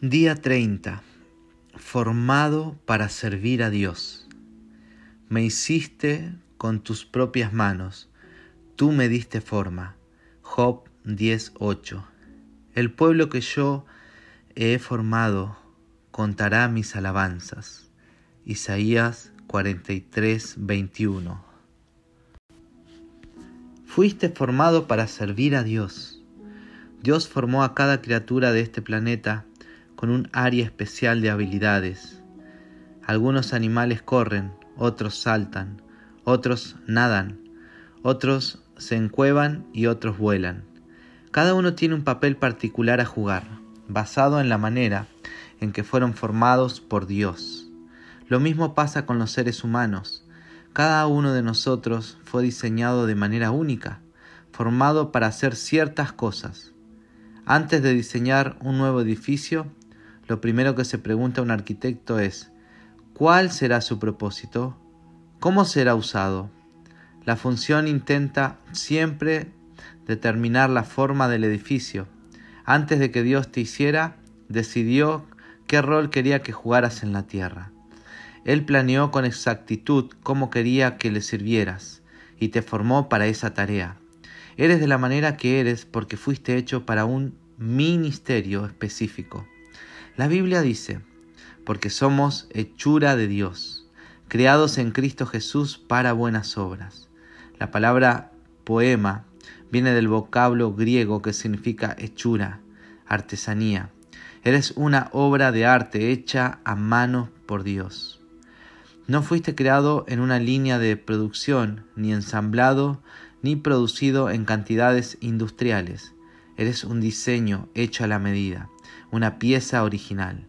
Día 30. Formado para servir a Dios. Me hiciste con tus propias manos, tú me diste forma. Job 10.8. El pueblo que yo he formado contará mis alabanzas. Isaías 43.21. Fuiste formado para servir a Dios. Dios formó a cada criatura de este planeta con un área especial de habilidades. Algunos animales corren, otros saltan, otros nadan, otros se encuevan y otros vuelan. Cada uno tiene un papel particular a jugar, basado en la manera en que fueron formados por Dios. Lo mismo pasa con los seres humanos. Cada uno de nosotros fue diseñado de manera única, formado para hacer ciertas cosas. Antes de diseñar un nuevo edificio, lo primero que se pregunta un arquitecto es, ¿cuál será su propósito? ¿Cómo será usado? La función intenta siempre determinar la forma del edificio. Antes de que Dios te hiciera, decidió qué rol quería que jugaras en la tierra. Él planeó con exactitud cómo quería que le sirvieras y te formó para esa tarea. Eres de la manera que eres porque fuiste hecho para un ministerio específico. La Biblia dice, porque somos hechura de Dios, creados en Cristo Jesús para buenas obras. La palabra poema viene del vocablo griego que significa hechura, artesanía. Eres una obra de arte hecha a mano por Dios. No fuiste creado en una línea de producción, ni ensamblado, ni producido en cantidades industriales. Eres un diseño hecho a la medida una pieza original.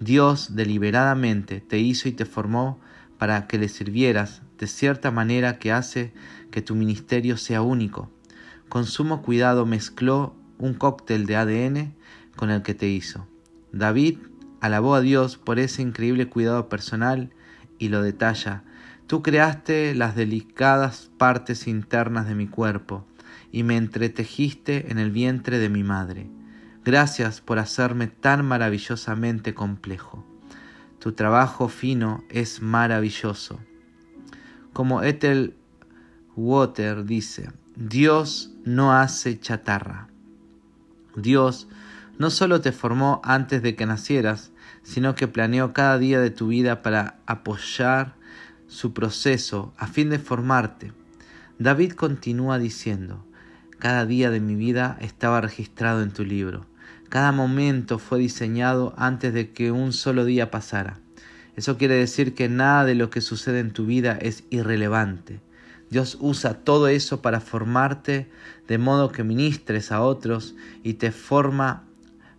Dios deliberadamente te hizo y te formó para que le sirvieras de cierta manera que hace que tu ministerio sea único. Con sumo cuidado mezcló un cóctel de ADN con el que te hizo. David alabó a Dios por ese increíble cuidado personal y lo detalla. Tú creaste las delicadas partes internas de mi cuerpo y me entretejiste en el vientre de mi madre. Gracias por hacerme tan maravillosamente complejo. Tu trabajo fino es maravilloso. Como Ethel Water dice, Dios no hace chatarra. Dios no solo te formó antes de que nacieras, sino que planeó cada día de tu vida para apoyar su proceso a fin de formarte. David continúa diciendo, cada día de mi vida estaba registrado en tu libro cada momento fue diseñado antes de que un solo día pasara. Eso quiere decir que nada de lo que sucede en tu vida es irrelevante. Dios usa todo eso para formarte de modo que ministres a otros y te forma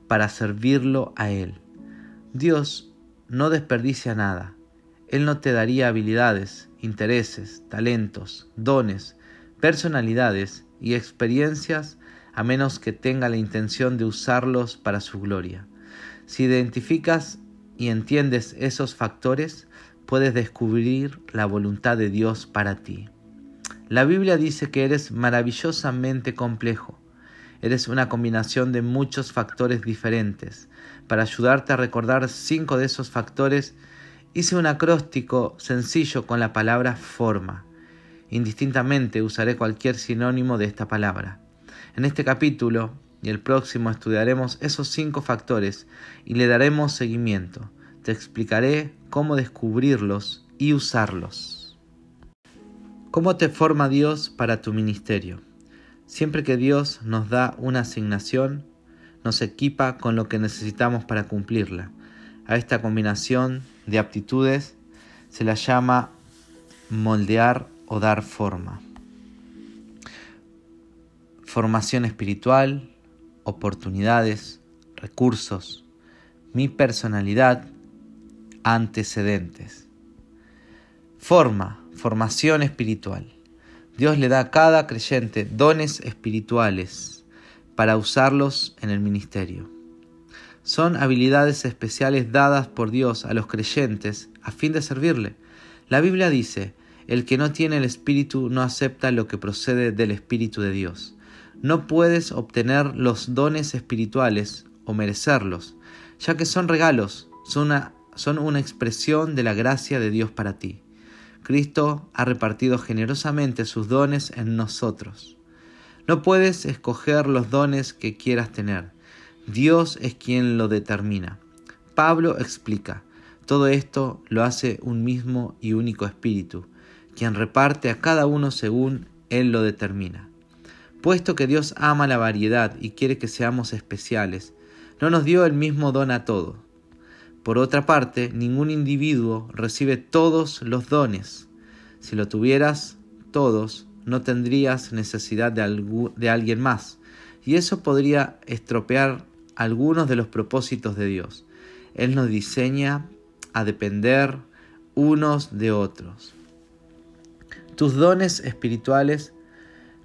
para servirlo a Él. Dios no desperdicia nada. Él no te daría habilidades, intereses, talentos, dones, personalidades y experiencias a menos que tenga la intención de usarlos para su gloria. Si identificas y entiendes esos factores, puedes descubrir la voluntad de Dios para ti. La Biblia dice que eres maravillosamente complejo. Eres una combinación de muchos factores diferentes. Para ayudarte a recordar cinco de esos factores, hice un acróstico sencillo con la palabra forma. Indistintamente usaré cualquier sinónimo de esta palabra. En este capítulo y el próximo estudiaremos esos cinco factores y le daremos seguimiento. Te explicaré cómo descubrirlos y usarlos. ¿Cómo te forma Dios para tu ministerio? Siempre que Dios nos da una asignación, nos equipa con lo que necesitamos para cumplirla. A esta combinación de aptitudes se la llama moldear o dar forma formación espiritual, oportunidades, recursos, mi personalidad, antecedentes. Forma, formación espiritual. Dios le da a cada creyente dones espirituales para usarlos en el ministerio. Son habilidades especiales dadas por Dios a los creyentes a fin de servirle. La Biblia dice, el que no tiene el Espíritu no acepta lo que procede del Espíritu de Dios. No puedes obtener los dones espirituales o merecerlos. ya que son regalos, son una, son una expresión de la gracia de Dios para ti. Cristo ha repartido generosamente sus dones en nosotros. No puedes escoger los dones que quieras tener. Dios es quien lo determina. Pablo explica, todo esto lo hace un mismo y único espíritu, quien reparte a cada uno según Él lo determina. Puesto que Dios ama la variedad y quiere que seamos especiales, no nos dio el mismo don a todos. Por otra parte, ningún individuo recibe todos los dones. Si lo tuvieras todos, no tendrías necesidad de, de alguien más, y eso podría estropear algunos de los propósitos de Dios. Él nos diseña a depender unos de otros. Tus dones espirituales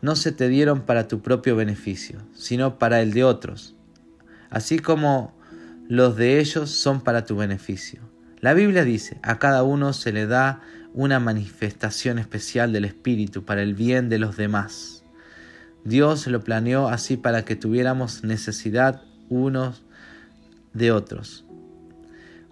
no se te dieron para tu propio beneficio, sino para el de otros, así como los de ellos son para tu beneficio. La Biblia dice, a cada uno se le da una manifestación especial del Espíritu para el bien de los demás. Dios lo planeó así para que tuviéramos necesidad unos de otros.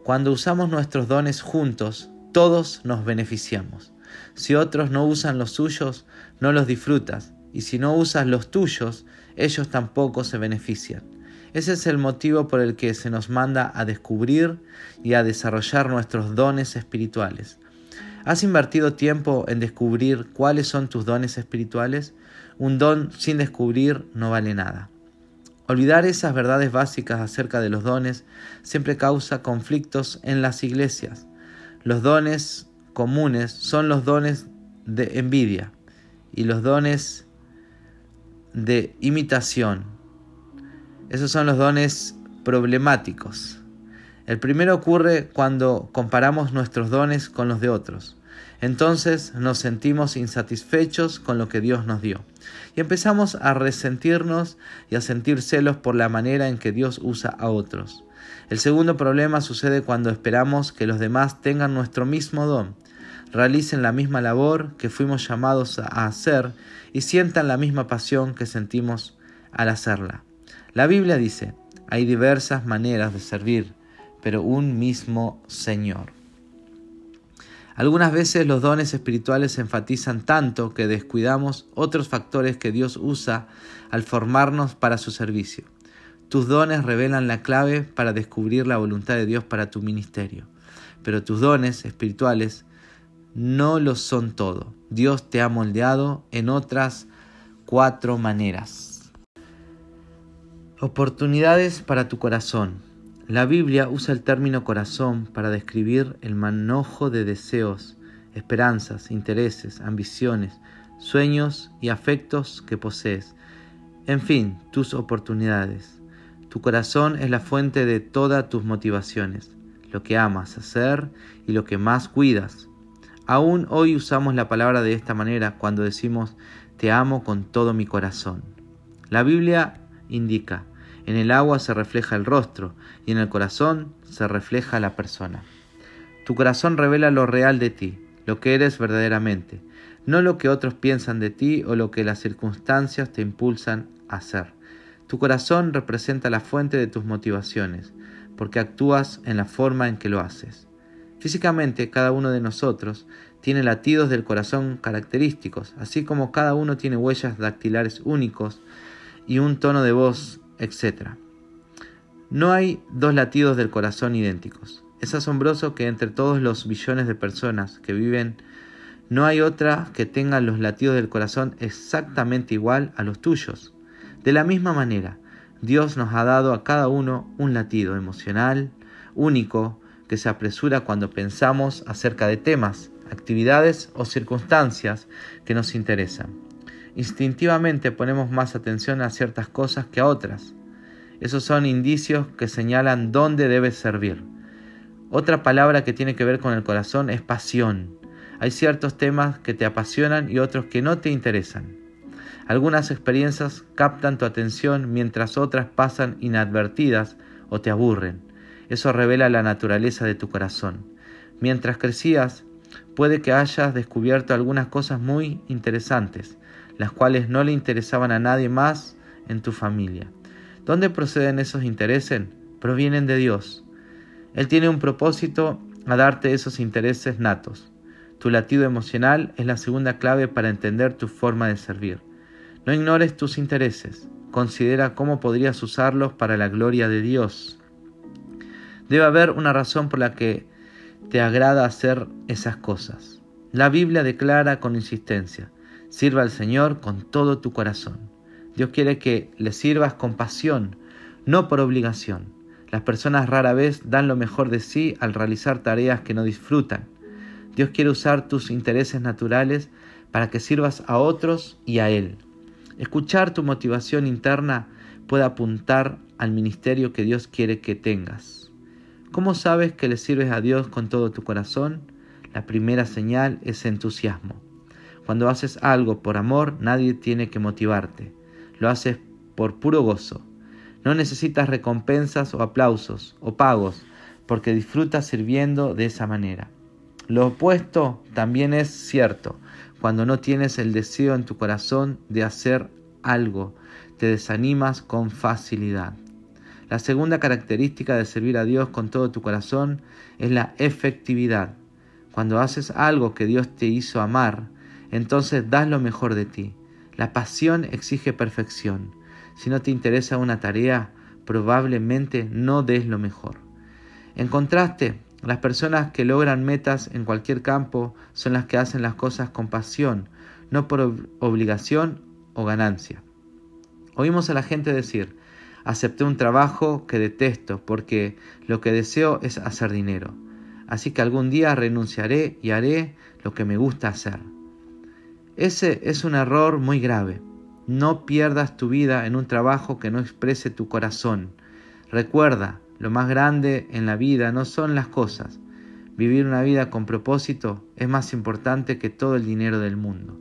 Cuando usamos nuestros dones juntos, todos nos beneficiamos. Si otros no usan los suyos, no los disfrutas, y si no usas los tuyos, ellos tampoco se benefician. Ese es el motivo por el que se nos manda a descubrir y a desarrollar nuestros dones espirituales. ¿Has invertido tiempo en descubrir cuáles son tus dones espirituales? Un don sin descubrir no vale nada. Olvidar esas verdades básicas acerca de los dones siempre causa conflictos en las iglesias. Los dones comunes son los dones de envidia y los dones de imitación. Esos son los dones problemáticos. El primero ocurre cuando comparamos nuestros dones con los de otros. Entonces nos sentimos insatisfechos con lo que Dios nos dio. Y empezamos a resentirnos y a sentir celos por la manera en que Dios usa a otros. El segundo problema sucede cuando esperamos que los demás tengan nuestro mismo don realicen la misma labor que fuimos llamados a hacer y sientan la misma pasión que sentimos al hacerla. La Biblia dice, hay diversas maneras de servir, pero un mismo Señor. Algunas veces los dones espirituales se enfatizan tanto que descuidamos otros factores que Dios usa al formarnos para su servicio. Tus dones revelan la clave para descubrir la voluntad de Dios para tu ministerio, pero tus dones espirituales no lo son todo. Dios te ha moldeado en otras cuatro maneras. Oportunidades para tu corazón. La Biblia usa el término corazón para describir el manojo de deseos, esperanzas, intereses, ambiciones, sueños y afectos que posees. En fin, tus oportunidades. Tu corazón es la fuente de todas tus motivaciones, lo que amas hacer y lo que más cuidas. Aún hoy usamos la palabra de esta manera cuando decimos te amo con todo mi corazón. La Biblia indica, en el agua se refleja el rostro y en el corazón se refleja la persona. Tu corazón revela lo real de ti, lo que eres verdaderamente, no lo que otros piensan de ti o lo que las circunstancias te impulsan a hacer. Tu corazón representa la fuente de tus motivaciones, porque actúas en la forma en que lo haces. Físicamente, cada uno de nosotros tiene latidos del corazón característicos, así como cada uno tiene huellas dactilares únicos y un tono de voz, etc. No hay dos latidos del corazón idénticos. Es asombroso que entre todos los billones de personas que viven, no hay otra que tenga los latidos del corazón exactamente igual a los tuyos. De la misma manera, Dios nos ha dado a cada uno un latido emocional, único, que se apresura cuando pensamos acerca de temas, actividades o circunstancias que nos interesan. Instintivamente ponemos más atención a ciertas cosas que a otras. Esos son indicios que señalan dónde debes servir. Otra palabra que tiene que ver con el corazón es pasión. Hay ciertos temas que te apasionan y otros que no te interesan. Algunas experiencias captan tu atención mientras otras pasan inadvertidas o te aburren. Eso revela la naturaleza de tu corazón. Mientras crecías, puede que hayas descubierto algunas cosas muy interesantes, las cuales no le interesaban a nadie más en tu familia. ¿Dónde proceden esos intereses? provienen de Dios. Él tiene un propósito a darte esos intereses natos. Tu latido emocional es la segunda clave para entender tu forma de servir. No ignores tus intereses, considera cómo podrías usarlos para la gloria de Dios. Debe haber una razón por la que te agrada hacer esas cosas. La Biblia declara con insistencia, sirva al Señor con todo tu corazón. Dios quiere que le sirvas con pasión, no por obligación. Las personas rara vez dan lo mejor de sí al realizar tareas que no disfrutan. Dios quiere usar tus intereses naturales para que sirvas a otros y a Él. Escuchar tu motivación interna puede apuntar al ministerio que Dios quiere que tengas. ¿Cómo sabes que le sirves a Dios con todo tu corazón? La primera señal es entusiasmo. Cuando haces algo por amor, nadie tiene que motivarte. Lo haces por puro gozo. No necesitas recompensas o aplausos o pagos, porque disfrutas sirviendo de esa manera. Lo opuesto también es cierto. Cuando no tienes el deseo en tu corazón de hacer algo, te desanimas con facilidad. La segunda característica de servir a Dios con todo tu corazón es la efectividad. Cuando haces algo que Dios te hizo amar, entonces das lo mejor de ti. La pasión exige perfección. Si no te interesa una tarea, probablemente no des lo mejor. En contraste, las personas que logran metas en cualquier campo son las que hacen las cosas con pasión, no por obligación o ganancia. Oímos a la gente decir, acepté un trabajo que detesto porque lo que deseo es hacer dinero, así que algún día renunciaré y haré lo que me gusta hacer. Ese es un error muy grave. No pierdas tu vida en un trabajo que no exprese tu corazón. Recuerda, lo más grande en la vida no son las cosas. Vivir una vida con propósito es más importante que todo el dinero del mundo.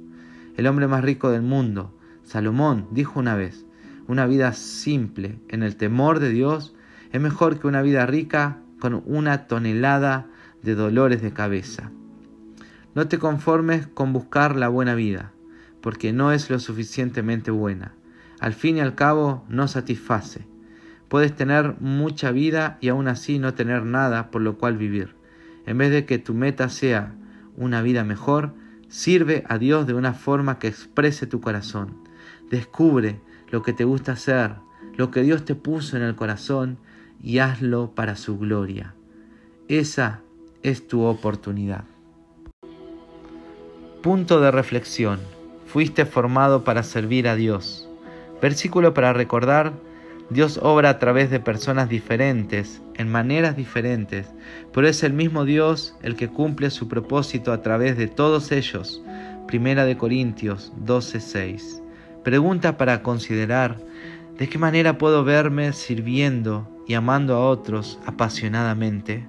El hombre más rico del mundo, Salomón, dijo una vez, una vida simple en el temor de Dios es mejor que una vida rica con una tonelada de dolores de cabeza. No te conformes con buscar la buena vida porque no es lo suficientemente buena. Al fin y al cabo no satisface. Puedes tener mucha vida y aún así no tener nada por lo cual vivir. En vez de que tu meta sea una vida mejor, sirve a Dios de una forma que exprese tu corazón. Descubre lo que te gusta hacer, lo que Dios te puso en el corazón y hazlo para su gloria. Esa es tu oportunidad. Punto de reflexión fuiste formado para servir a Dios. Versículo para recordar, Dios obra a través de personas diferentes, en maneras diferentes, pero es el mismo Dios el que cumple su propósito a través de todos ellos. Primera de Corintios 12:6. Pregunta para considerar, ¿de qué manera puedo verme sirviendo y amando a otros apasionadamente?